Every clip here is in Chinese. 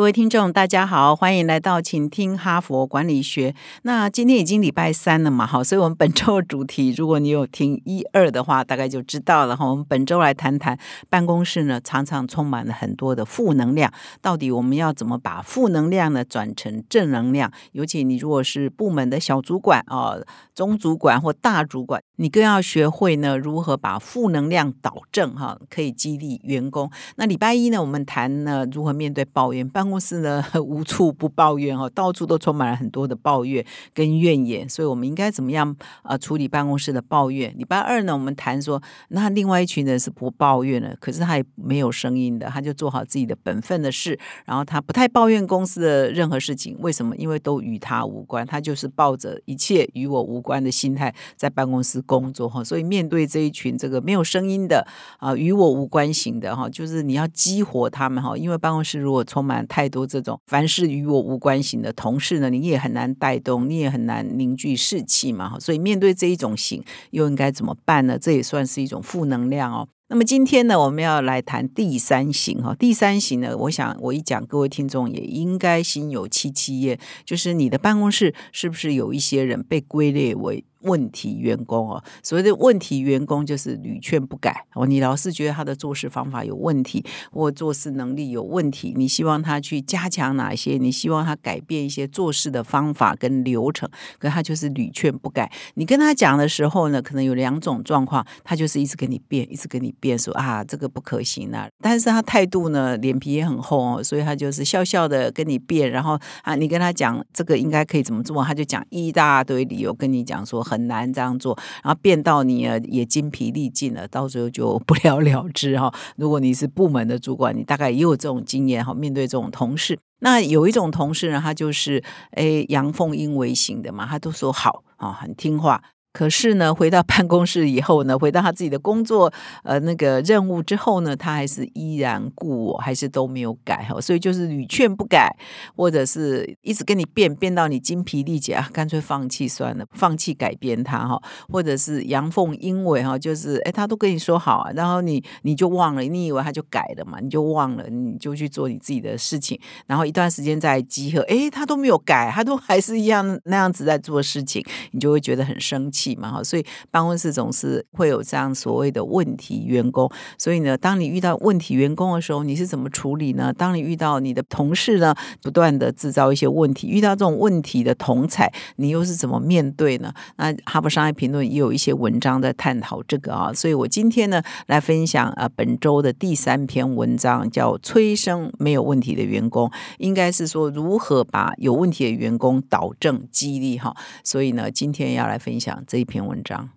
各位听众，大家好，欢迎来到请听哈佛管理学。那今天已经礼拜三了嘛，好，所以我们本周的主题，如果你有听一二的话，大概就知道了哈。我们本周来谈谈办公室呢，常常充满了很多的负能量，到底我们要怎么把负能量呢转成正能量？尤其你如果是部门的小主管啊、中主管或大主管，你更要学会呢如何把负能量导正哈，可以激励员工。那礼拜一呢，我们谈呢如何面对抱怨。办公室呢 无处不抱怨哦，到处都充满了很多的抱怨跟怨言，所以我们应该怎么样呃处理办公室的抱怨？礼拜二呢，我们谈说，那另外一群人是不抱怨的，可是他也没有声音的，他就做好自己的本分的事，然后他不太抱怨公司的任何事情，为什么？因为都与他无关，他就是抱着一切与我无关的心态在办公室工作哈，所以面对这一群这个没有声音的啊与我无关型的哈，就是你要激活他们哈，因为办公室如果充满太多这种凡事与我无关型的同事呢，你也很难带动，你也很难凝聚士气嘛哈。所以面对这一种型，又应该怎么办呢？这也算是一种负能量哦。那么今天呢，我们要来谈第三型哈。第三型呢，我想我一讲，各位听众也应该心有戚戚焉，就是你的办公室是不是有一些人被归类为？问题员工哦，所谓的问题员工就是屡劝不改哦。你老是觉得他的做事方法有问题，或做事能力有问题，你希望他去加强哪些？你希望他改变一些做事的方法跟流程，可他就是屡劝不改。你跟他讲的时候呢，可能有两种状况，他就是一直跟你变，一直跟你变，说啊这个不可行啊。但是他态度呢，脸皮也很厚哦，所以他就是笑笑的跟你变，然后啊你跟他讲这个应该可以怎么做，他就讲一大堆理由跟你讲说。很难这样做，然后变到你也精疲力尽了，到最后就不了了之哈。如果你是部门的主管，你大概也有这种经验哈。面对这种同事，那有一种同事呢，他就是诶阳奉阴违型的嘛，他都说好啊，很听话。可是呢，回到办公室以后呢，回到他自己的工作呃那个任务之后呢，他还是依然故我，还是都没有改哈，所以就是屡劝不改，或者是一直跟你变，变到你精疲力竭啊，干脆放弃算了，放弃改变他哈，或者是阳奉阴违哈，就是哎他都跟你说好啊，然后你你就忘了，你以为他就改了嘛，你就忘了，你就去做你自己的事情，然后一段时间再集合，哎他都没有改，他都还是一样那样子在做事情，你就会觉得很生气。嘛哈，所以办公室总是会有这样所谓的问题员工。所以呢，当你遇到问题员工的时候，你是怎么处理呢？当你遇到你的同事呢，不断的制造一些问题，遇到这种问题的同才，你又是怎么面对呢？那哈佛商业评论也有一些文章在探讨这个啊。所以我今天呢，来分享呃本周的第三篇文章，叫“催生没有问题的员工”，应该是说如何把有问题的员工导正激励哈。所以呢，今天要来分享。这一篇文章，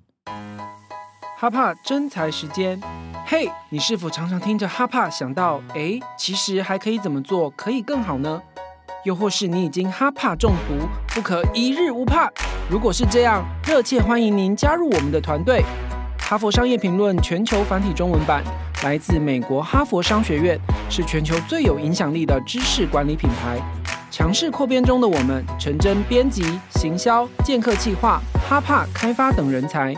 哈帕真才时间。嘿，你是否常常听着哈帕想到，哎，其实还可以怎么做可以更好呢？又或是你已经哈帕中毒，不可一日无帕？如果是这样，热切欢迎您加入我们的团队。哈佛商业评论全球繁体中文版来自美国哈佛商学院，是全球最有影响力的知识管理品牌。强势扩编中的我们，陈真编辑、行销、剑客计划、哈帕开发等人才。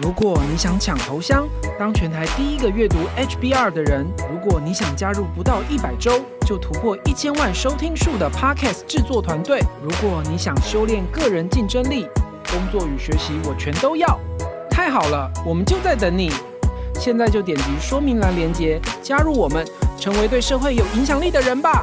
如果你想抢头香，当全台第一个阅读 HBR 的人；如果你想加入不到一百周就突破一千万收听数的 Podcast 制作团队；如果你想修炼个人竞争力，工作与学习我全都要。太好了，我们就在等你。现在就点击说明栏链接，加入我们，成为对社会有影响力的人吧。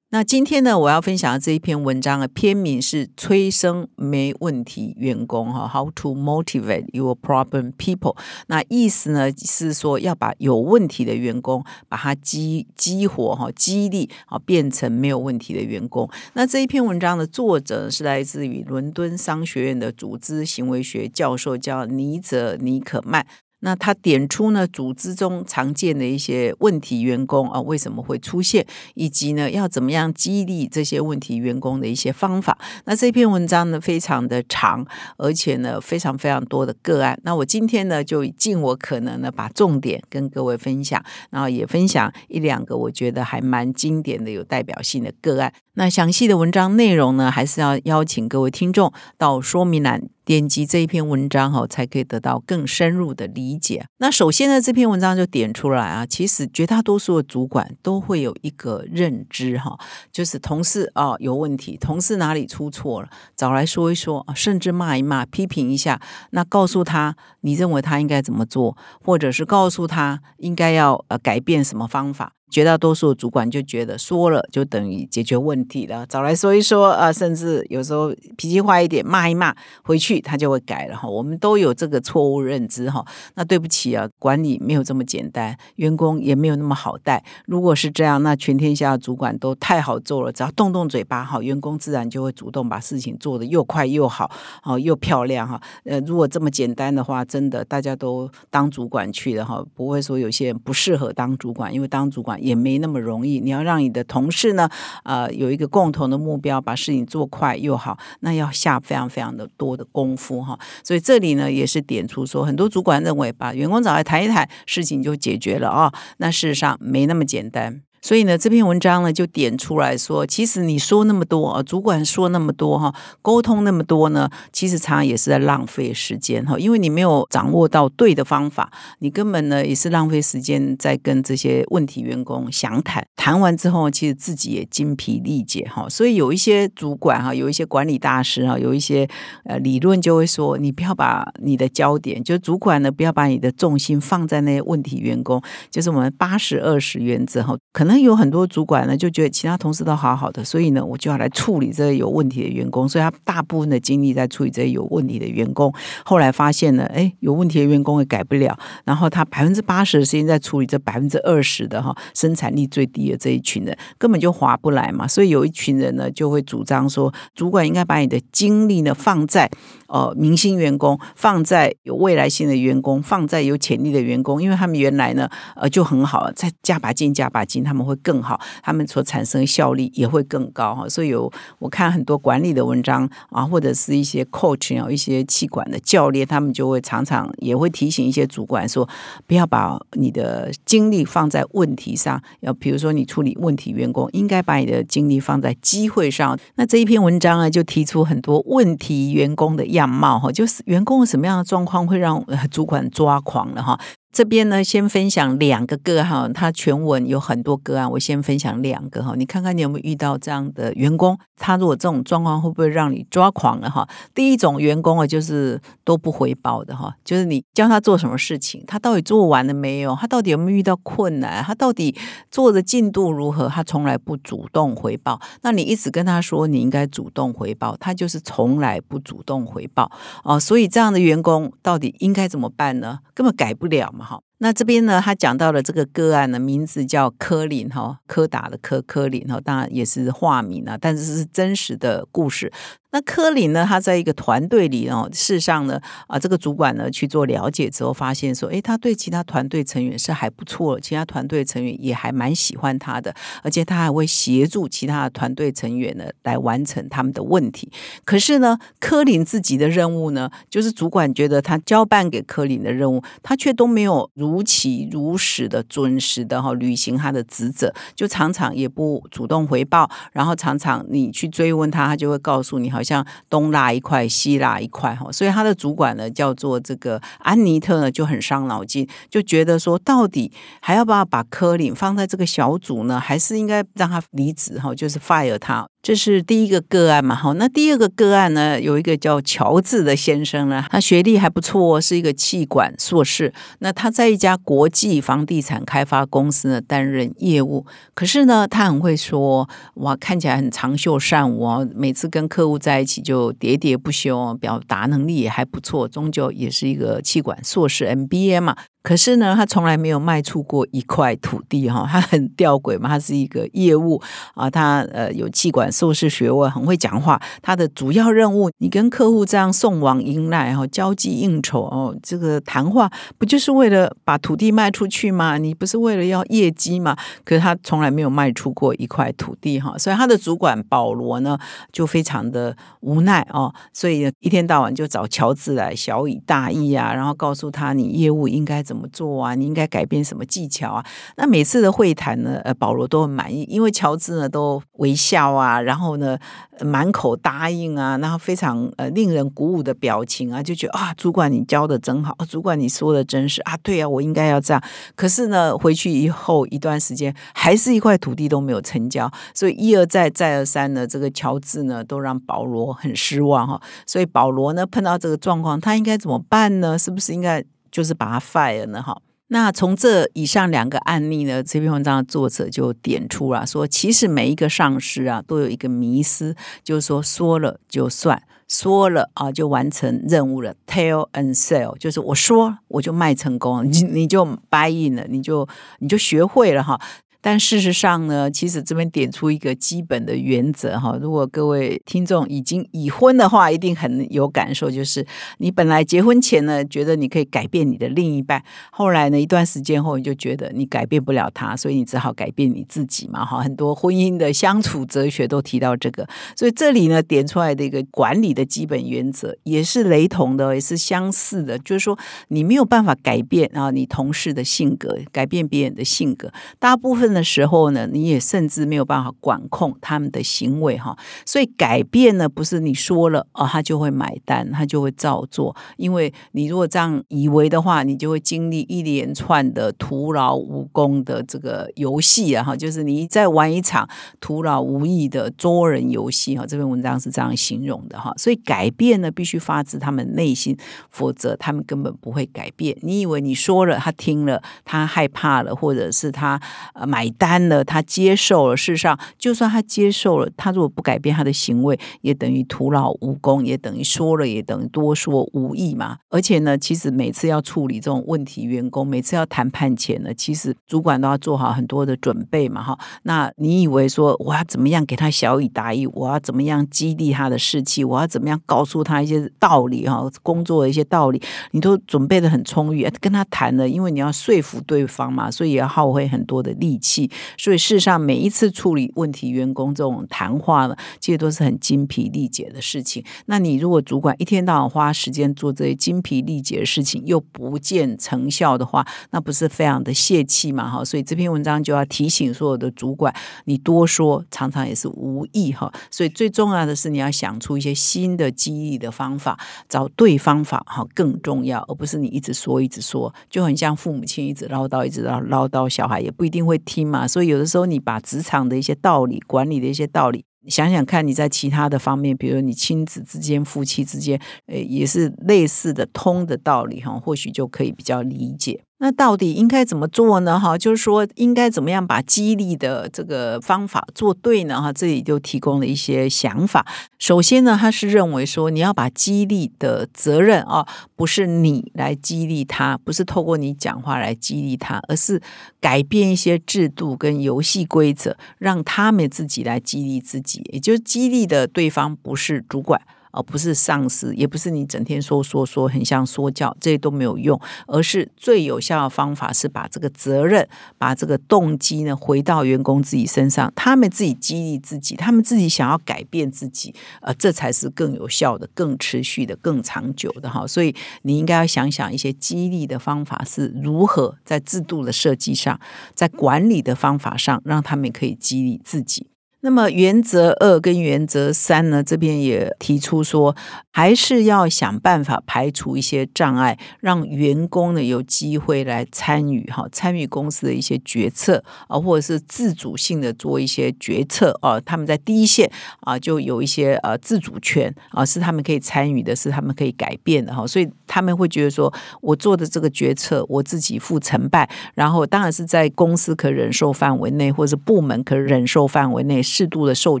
那今天呢，我要分享的这一篇文章的篇名是“催生没问题员工”哈，How to motivate your problem people。那意思呢是说要把有问题的员工把它激激活哈，激励啊，变成没有问题的员工。那这一篇文章的作者是来自于伦敦商学院的组织行为学教授，叫尼泽尼可曼。那他点出呢，组织中常见的一些问题员工啊，为什么会出现，以及呢，要怎么样激励这些问题员工的一些方法。那这篇文章呢，非常的长，而且呢，非常非常多的个案。那我今天呢，就尽我可能呢，把重点跟各位分享，然后也分享一两个我觉得还蛮经典的、有代表性的个案。那详细的文章内容呢，还是要邀请各位听众到说明栏。点击这一篇文章哈，才可以得到更深入的理解。那首先呢，这篇文章就点出来啊，其实绝大多数的主管都会有一个认知哈，就是同事啊有问题，同事哪里出错了，找来说一说，甚至骂一骂，批评一下，那告诉他你认为他应该怎么做，或者是告诉他应该要呃改变什么方法。绝大多数主管就觉得说了就等于解决问题了，找来说一说啊，甚至有时候脾气坏一点骂一骂，回去他就会改了哈。我们都有这个错误认知哈。那对不起啊，管理没有这么简单，员工也没有那么好带。如果是这样，那全天下的主管都太好做了，只要动动嘴巴哈，员工自然就会主动把事情做得又快又好，哦又漂亮哈。呃，如果这么简单的话，真的大家都当主管去了哈，不会说有些人不适合当主管，因为当主管。也没那么容易。你要让你的同事呢，呃，有一个共同的目标，把事情做快又好，那要下非常非常的多的功夫哈。所以这里呢，也是点出说，很多主管认为把员工找来谈一谈，事情就解决了啊。那事实上没那么简单。所以呢，这篇文章呢就点出来说，其实你说那么多啊，主管说那么多哈，沟通那么多呢，其实常常也是在浪费时间哈，因为你没有掌握到对的方法，你根本呢也是浪费时间在跟这些问题员工详谈。谈完之后，其实自己也精疲力竭哈。所以有一些主管哈，有一些管理大师哈，有一些呃理论就会说，你不要把你的焦点，就主管呢不要把你的重心放在那些问题员工，就是我们八十二十原则哈，可可能。有很多主管呢，就觉得其他同事都好好的，所以呢，我就要来处理这些有问题的员工，所以他大部分的精力在处理这些有问题的员工。后来发现呢，哎，有问题的员工也改不了，然后他百分之八十的时间在处理这百分之二十的哈生产力最低的这一群人，根本就划不来嘛。所以有一群人呢，就会主张说，主管应该把你的精力呢放在。呃，明星员工放在有未来性的员工，放在有潜力的员工，因为他们原来呢，呃，就很好，再加把劲，加把劲，他们会更好，他们所产生的效率也会更高哈。所以有我看很多管理的文章啊，或者是一些 coach 啊，一些气管的教练，他们就会常常也会提醒一些主管说，不要把你的精力放在问题上，要比如说你处理问题员工，应该把你的精力放在机会上。那这一篇文章啊，就提出很多问题员工的。样貌哈，就是员工什么样的状况会让主管抓狂了哈。这边呢，先分享两个个案，他全文有很多个案，我先分享两个哈，你看看你有没有遇到这样的员工，他如果这种状况会不会让你抓狂了哈？第一种员工啊，就是都不回报的哈，就是你教他做什么事情，他到底做完了没有？他到底有没有遇到困难？他到底做的进度如何？他从来不主动回报。那你一直跟他说你应该主动回报，他就是从来不主动回报哦。所以这样的员工到底应该怎么办呢？根本改不了嘛。那这边呢，他讲到了这个个案的名字叫柯林哈，柯达的柯柯林哈，当然也是化名啊，但是是真实的故事。那柯林呢？他在一个团队里哦，事实上呢，啊，这个主管呢去做了解之后，发现说，哎，他对其他团队成员是还不错，其他团队成员也还蛮喜欢他的，而且他还会协助其他的团队成员呢来完成他们的问题。可是呢，柯林自己的任务呢，就是主管觉得他交办给柯林的任务，他却都没有如期如实的准时的哈履行他的职责，就常常也不主动回报，然后常常你去追问他，他就会告诉你好。像东拉一块西拉一块哈，所以他的主管呢叫做这个安妮特呢就很伤脑筋，就觉得说到底还要不要把柯林放在这个小组呢，还是应该让他离职哈，就是 fire 他。这是第一个个案嘛，好，那第二个个案呢，有一个叫乔治的先生呢，他学历还不错，是一个气管硕士。那他在一家国际房地产开发公司呢担任业务，可是呢，他很会说，哇，看起来很长袖善舞哦，每次跟客户在一起就喋喋不休，表达能力也还不错，终究也是一个气管硕士 MBA 嘛。可是呢，他从来没有卖出过一块土地哈，他很吊诡嘛，他是一个业务啊，他呃有气管硕士学位，很会讲话。他的主要任务，你跟客户这样送往迎来哈，交际应酬哦，这个谈话不就是为了把土地卖出去吗？你不是为了要业绩吗？可是他从来没有卖出过一块土地哈，所以他的主管保罗呢就非常的无奈哦，所以一天到晚就找乔治来小以大义啊，然后告诉他你业务应该怎么怎么做啊？你应该改变什么技巧啊？那每次的会谈呢，呃，保罗都很满意，因为乔治呢都微笑啊，然后呢满口答应啊，然后非常呃令人鼓舞的表情啊，就觉得啊，主管你教的真好，主管你说的真是啊，对啊，我应该要这样。可是呢，回去以后一段时间，还是一块土地都没有成交，所以一而再再而三的这个乔治呢，都让保罗很失望哈。所以保罗呢碰到这个状况，他应该怎么办呢？是不是应该？就是把它 fire 呢，哈。那从这以上两个案例呢，这篇文章的作者就点出了说，其实每一个上司啊，都有一个迷思，就是说说了就算，说了啊就完成任务了，tell and sell，就是我说我就卖成功，你你就 buy in 了，你就你就学会了哈。但事实上呢，其实这边点出一个基本的原则哈。如果各位听众已经已婚的话，一定很有感受，就是你本来结婚前呢，觉得你可以改变你的另一半，后来呢，一段时间后，你就觉得你改变不了他，所以你只好改变你自己嘛。哈，很多婚姻的相处哲学都提到这个，所以这里呢点出来的一个管理的基本原则，也是雷同的，也是相似的，就是说你没有办法改变啊，你同事的性格，改变别人的性格，大部分。的时候呢，你也甚至没有办法管控他们的行为哈，所以改变呢，不是你说了哦，他就会买单，他就会照做。因为你如果这样以为的话，你就会经历一连串的徒劳无功的这个游戏啊哈，就是你在玩一场徒劳无益的捉人游戏哈。这篇文章是这样形容的哈，所以改变呢，必须发自他们内心，否则他们根本不会改变。你以为你说了，他听了，他害怕了，或者是他呃买。单了，他接受了。事实上，就算他接受了，他如果不改变他的行为，也等于徒劳无功，也等于说了，也等于多说无益嘛。而且呢，其实每次要处理这种问题，员工每次要谈判前呢，其实主管都要做好很多的准备嘛。哈，那你以为说我要怎么样给他小以大意，我要怎么样激励他的士气，我要怎么样告诉他一些道理哈，工作的一些道理，你都准备的很充裕，跟他谈了，因为你要说服对方嘛，所以也要耗费很多的力气。气所以，事实上，每一次处理问题员工这种谈话呢，其实都是很精疲力竭的事情。那你如果主管一天到晚花时间做这些精疲力竭的事情，又不见成效的话，那不是非常的泄气嘛？哈，所以这篇文章就要提醒所有的主管，你多说常常也是无益哈。所以最重要的是，你要想出一些新的激励的方法，找对方法哈更重要，而不是你一直说一直说，就很像父母亲一直唠叨一直唠唠叨，小孩也不一定会听嘛。所以有的时候，你把职场的一些道理、管理的一些道理，想想看，你在其他的方面，比如你亲子之间、夫妻之间，诶，也是类似的通的道理哈，或许就可以比较理解。那到底应该怎么做呢？哈，就是说应该怎么样把激励的这个方法做对呢？哈，这里就提供了一些想法。首先呢，他是认为说你要把激励的责任啊，不是你来激励他，不是透过你讲话来激励他，而是改变一些制度跟游戏规则，让他们自己来激励自己。也就是激励的对方不是主管。而不是上司，也不是你整天说说说，很像说教，这些都没有用。而是最有效的方法是把这个责任、把这个动机呢，回到员工自己身上，他们自己激励自己，他们自己想要改变自己，呃，这才是更有效的、更持续的、更长久的哈。所以你应该要想想一些激励的方法是如何在制度的设计上，在管理的方法上，让他们可以激励自己。那么原则二跟原则三呢？这边也提出说，还是要想办法排除一些障碍，让员工呢有机会来参与哈，参与公司的一些决策啊，或者是自主性的做一些决策啊。他们在第一线啊，就有一些呃自主权啊，是他们可以参与的，是他们可以改变的哈。所以他们会觉得说，我做的这个决策，我自己负成败，然后当然是在公司可忍受范围内，或者是部门可忍受范围内。适度的授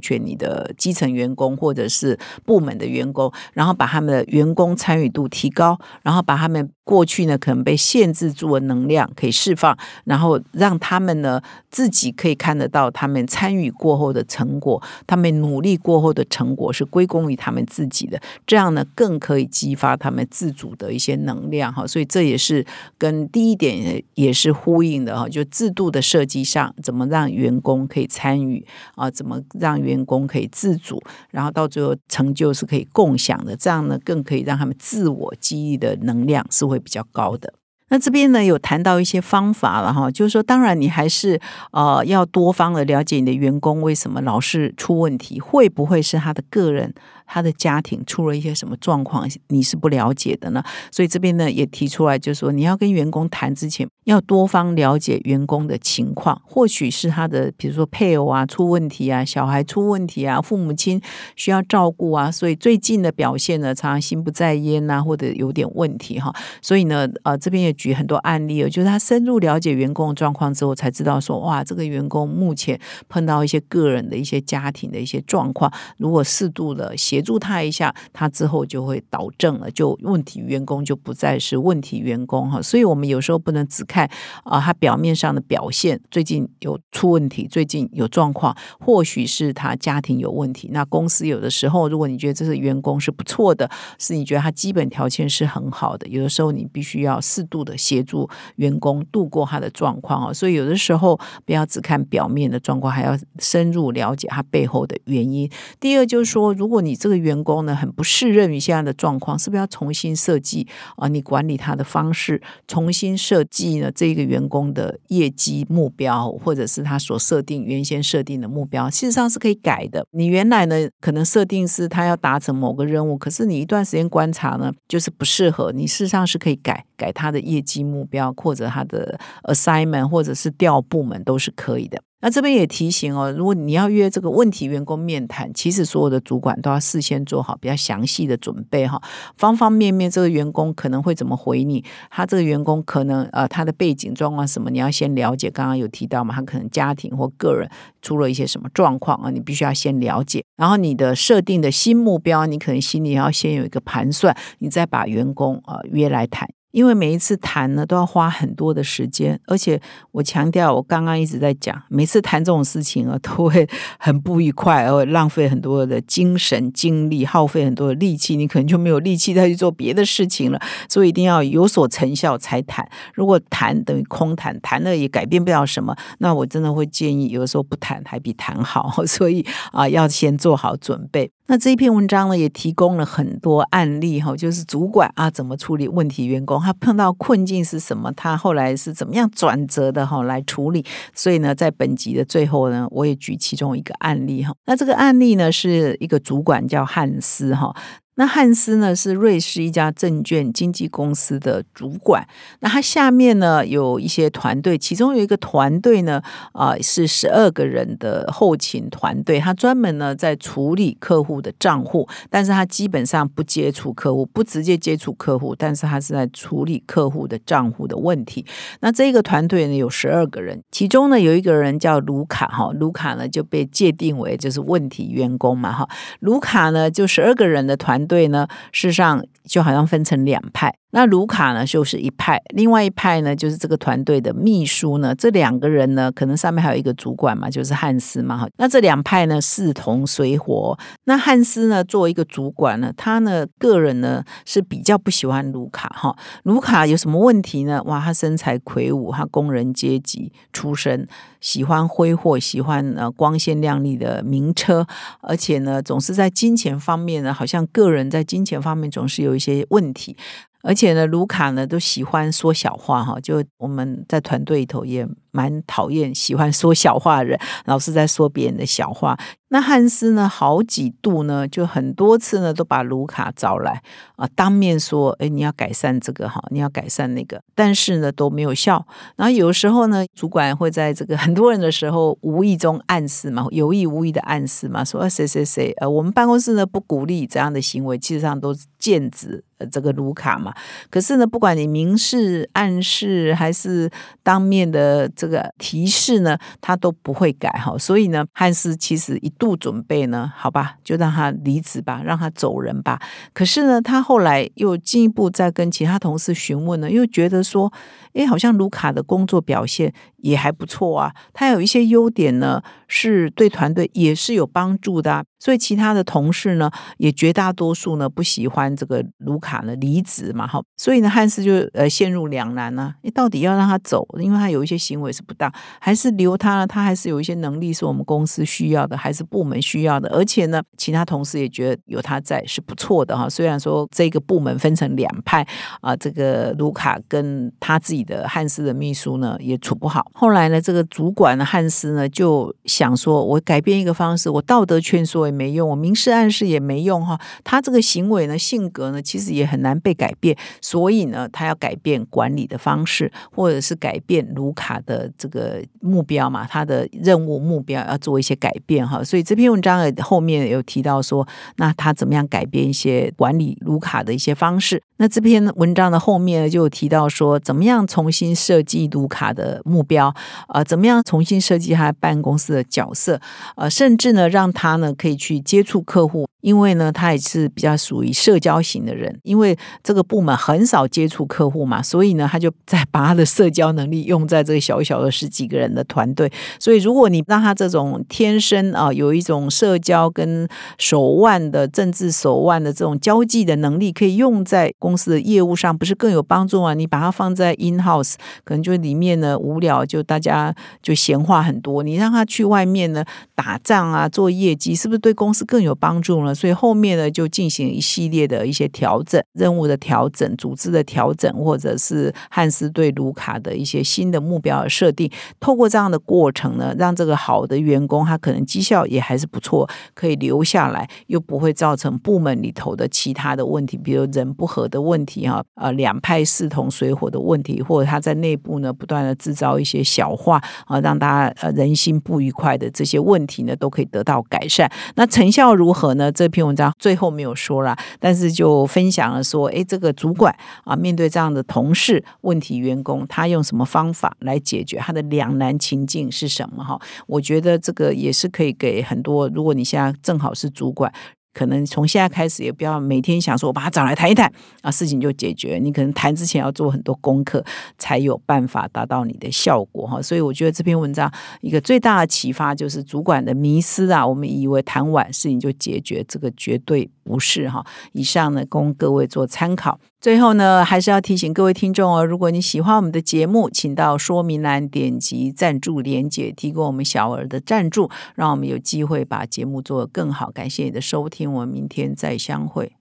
权你的基层员工或者是部门的员工，然后把他们的员工参与度提高，然后把他们过去呢可能被限制住的能量可以释放，然后让他们呢自己可以看得到他们参与过后的成果，他们努力过后的成果是归功于他们自己的，这样呢更可以激发他们自主的一些能量哈。所以这也是跟第一点也是呼应的哈，就制度的设计上怎么让员工可以参与啊，怎么让员工可以自主，然后到最后成就是可以共享的，这样呢更可以让他们自我激励的能量是会。会比较高的。那这边呢有谈到一些方法了哈，就是说，当然你还是呃要多方的了解你的员工为什么老是出问题，会不会是他的个人。他的家庭出了一些什么状况，你是不了解的呢？所以这边呢也提出来，就是说你要跟员工谈之前，要多方了解员工的情况。或许是他的，比如说配偶啊出问题啊，小孩出问题啊，父母亲需要照顾啊，所以最近的表现呢，常常心不在焉呐，或者有点问题哈。所以呢，呃，这边也举很多案例，就是他深入了解员工的状况之后，才知道说，哇，这个员工目前碰到一些个人的一些家庭的一些状况，如果适度的协协助他一下，他之后就会导正了，就问题员工就不再是问题员工哈。所以，我们有时候不能只看啊，他表面上的表现，最近有出问题，最近有状况，或许是他家庭有问题。那公司有的时候，如果你觉得这是员工是不错的，是你觉得他基本条件是很好的，有的时候你必须要适度的协助员工度过他的状况啊。所以，有的时候不要只看表面的状况，还要深入了解他背后的原因。第二就是说，如果你这这个员工呢很不适任于现在的状况，是不是要重新设计啊？你管理他的方式，重新设计呢？这个员工的业绩目标，或者是他所设定原先设定的目标，事实上是可以改的。你原来呢可能设定是他要达成某个任务，可是你一段时间观察呢，就是不适合。你事实上是可以改改他的业绩目标，或者他的 assignment，或者是调部门都是可以的。那这边也提醒哦，如果你要约这个问题员工面谈，其实所有的主管都要事先做好比较详细的准备哈，方方面面这个员工可能会怎么回你，他这个员工可能呃他的背景状况什么，你要先了解。刚刚有提到嘛，他可能家庭或个人出了一些什么状况啊，你必须要先了解。然后你的设定的新目标，你可能心里要先有一个盘算，你再把员工呃约来谈。因为每一次谈呢，都要花很多的时间，而且我强调，我刚刚一直在讲，每次谈这种事情啊，都会 很不愉快，而浪费很多的精神精力，耗费很多的力气，你可能就没有力气再去做别的事情了。所以一定要有所成效才谈。如果谈等于空谈，谈了也改变不了什么，那我真的会建议，有的时候不谈还比谈好。所以啊，要先做好准备。那这一篇文章呢，也提供了很多案例哈，就是主管啊怎么处理问题员工，他碰到困境是什么，他后来是怎么样转折的哈来处理。所以呢，在本集的最后呢，我也举其中一个案例哈。那这个案例呢，是一个主管叫汉斯哈。那汉斯呢是瑞士一家证券经纪公司的主管，那他下面呢有一些团队，其中有一个团队呢啊是十二个人的后勤团队，他专门呢在处理客户的账户，但是他基本上不接触客户，不直接接触客户，但是他是在处理客户的账户的问题。那这个团队呢有十二个人，其中呢有一个人叫卢卡哈，卢卡呢就被界定为就是问题员工嘛哈，卢卡呢就十二个人的团。队呢，事实上就好像分成两派。那卢卡呢，就是一派；另外一派呢，就是这个团队的秘书呢。这两个人呢，可能上面还有一个主管嘛，就是汉斯嘛。哈，那这两派呢，势同水火。那汉斯呢，作为一个主管呢，他呢，个人呢是比较不喜欢卢卡。哈，卢卡有什么问题呢？哇，他身材魁梧，他工人阶级出身，喜欢挥霍，喜欢呃光鲜亮丽的名车，而且呢，总是在金钱方面呢，好像个人在金钱方面总是有一些问题。而且呢，卢卡呢都喜欢说小话哈，就我们在团队里头也。蛮讨厌喜欢说小话的人，老是在说别人的小话。那汉斯呢，好几度呢，就很多次呢，都把卢卡找来啊，当面说：“哎，你要改善这个哈，你要改善那个。”但是呢，都没有效。然后有时候呢，主管会在这个很多人的时候，无意中暗示嘛，有意无意的暗示嘛，说：“谁谁谁，呃，我们办公室呢不鼓励这样的行为，其实上都是剑指这个卢卡嘛。”可是呢，不管你明示暗示还是当面的。这个提示呢，他都不会改哈。所以呢，汉斯其实一度准备呢，好吧，就让他离职吧，让他走人吧。可是呢，他后来又进一步再跟其他同事询问呢，又觉得说，哎，好像卢卡的工作表现也还不错啊，他有一些优点呢，是对团队也是有帮助的啊。所以其他的同事呢，也绝大多数呢不喜欢这个卢卡呢离职嘛，哈，所以呢汉斯就呃陷入两难呢，你到底要让他走，因为他有一些行为是不当，还是留他呢？他还是有一些能力是我们公司需要的，还是部门需要的，而且呢，其他同事也觉得有他在是不错的哈。虽然说这个部门分成两派啊，这个卢卡跟他自己的汉斯的秘书呢也处不好。后来呢，这个主管汉斯呢就想说，我改变一个方式，我道德劝说。也没用，我明示暗示也没用哈。他这个行为呢，性格呢，其实也很难被改变。所以呢，他要改变管理的方式，或者是改变卢卡的这个目标嘛，他的任务目标要做一些改变哈。所以这篇文章的后面有提到说，那他怎么样改变一些管理卢卡的一些方式？那这篇文章的后面呢就提到说，怎么样重新设计卢卡的目标？呃，怎么样重新设计他办公室的角色？呃，甚至呢，让他呢可以。去接触客户。因为呢，他也是比较属于社交型的人，因为这个部门很少接触客户嘛，所以呢，他就 在把他的社交能力用在这个小小的十几个人的团队。所以，如果你让他这种天生啊有一种社交跟手腕的政治手腕的这种交际的能力，可以用在公司的业务上，不是更有帮助吗？你把它放在 in house，可能就里面呢无聊，就大家就闲话很多。你让他去外面呢打仗啊，做业绩，是不是对公司更有帮助呢？所以后面呢，就进行一系列的一些调整、任务的调整、组织的调整，或者是汉斯对卢卡的一些新的目标的设定。透过这样的过程呢，让这个好的员工他可能绩效也还是不错，可以留下来，又不会造成部门里头的其他的问题，比如人不和的问题哈，呃，两派势同水火的问题，或者他在内部呢不断的制造一些些小话啊，让大家呃人心不愉快的这些问题呢，都可以得到改善。那成效如何呢？这这篇文章最后没有说了，但是就分享了说，哎，这个主管啊，面对这样的同事、问题员工，他用什么方法来解决他的两难情境是什么？哈，我觉得这个也是可以给很多，如果你现在正好是主管。可能从现在开始也不要每天想说，我把他找来谈一谈啊，事情就解决。你可能谈之前要做很多功课，才有办法达到你的效果哈。所以我觉得这篇文章一个最大的启发就是主管的迷失啊，我们以为谈完事情就解决，这个绝对不是哈。以上呢，供各位做参考。最后呢，还是要提醒各位听众哦，如果你喜欢我们的节目，请到说明栏点击赞助连结，提供我们小额的赞助，让我们有机会把节目做得更好。感谢你的收听，我们明天再相会。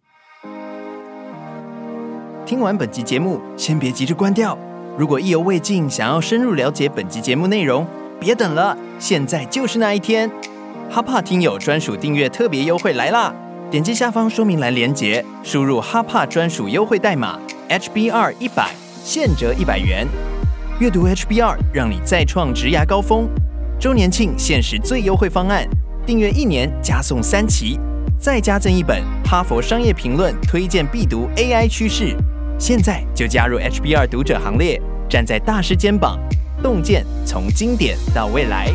听完本集节目，先别急着关掉。如果意犹未尽，想要深入了解本集节目内容，别等了，现在就是那一天。哈帕听友专属订阅特别优惠来啦！点击下方说明栏连接，输入哈帕专属优惠代码 HBR 一百，现折一百元。阅读 HBR，让你再创职涯高峰。周年庆限时最优惠方案，订阅一年加送三期，再加赠一本《哈佛商业评论》推荐必读 AI 趋势。现在就加入 HBR 读者行列，站在大师肩膀，洞见从经典到未来。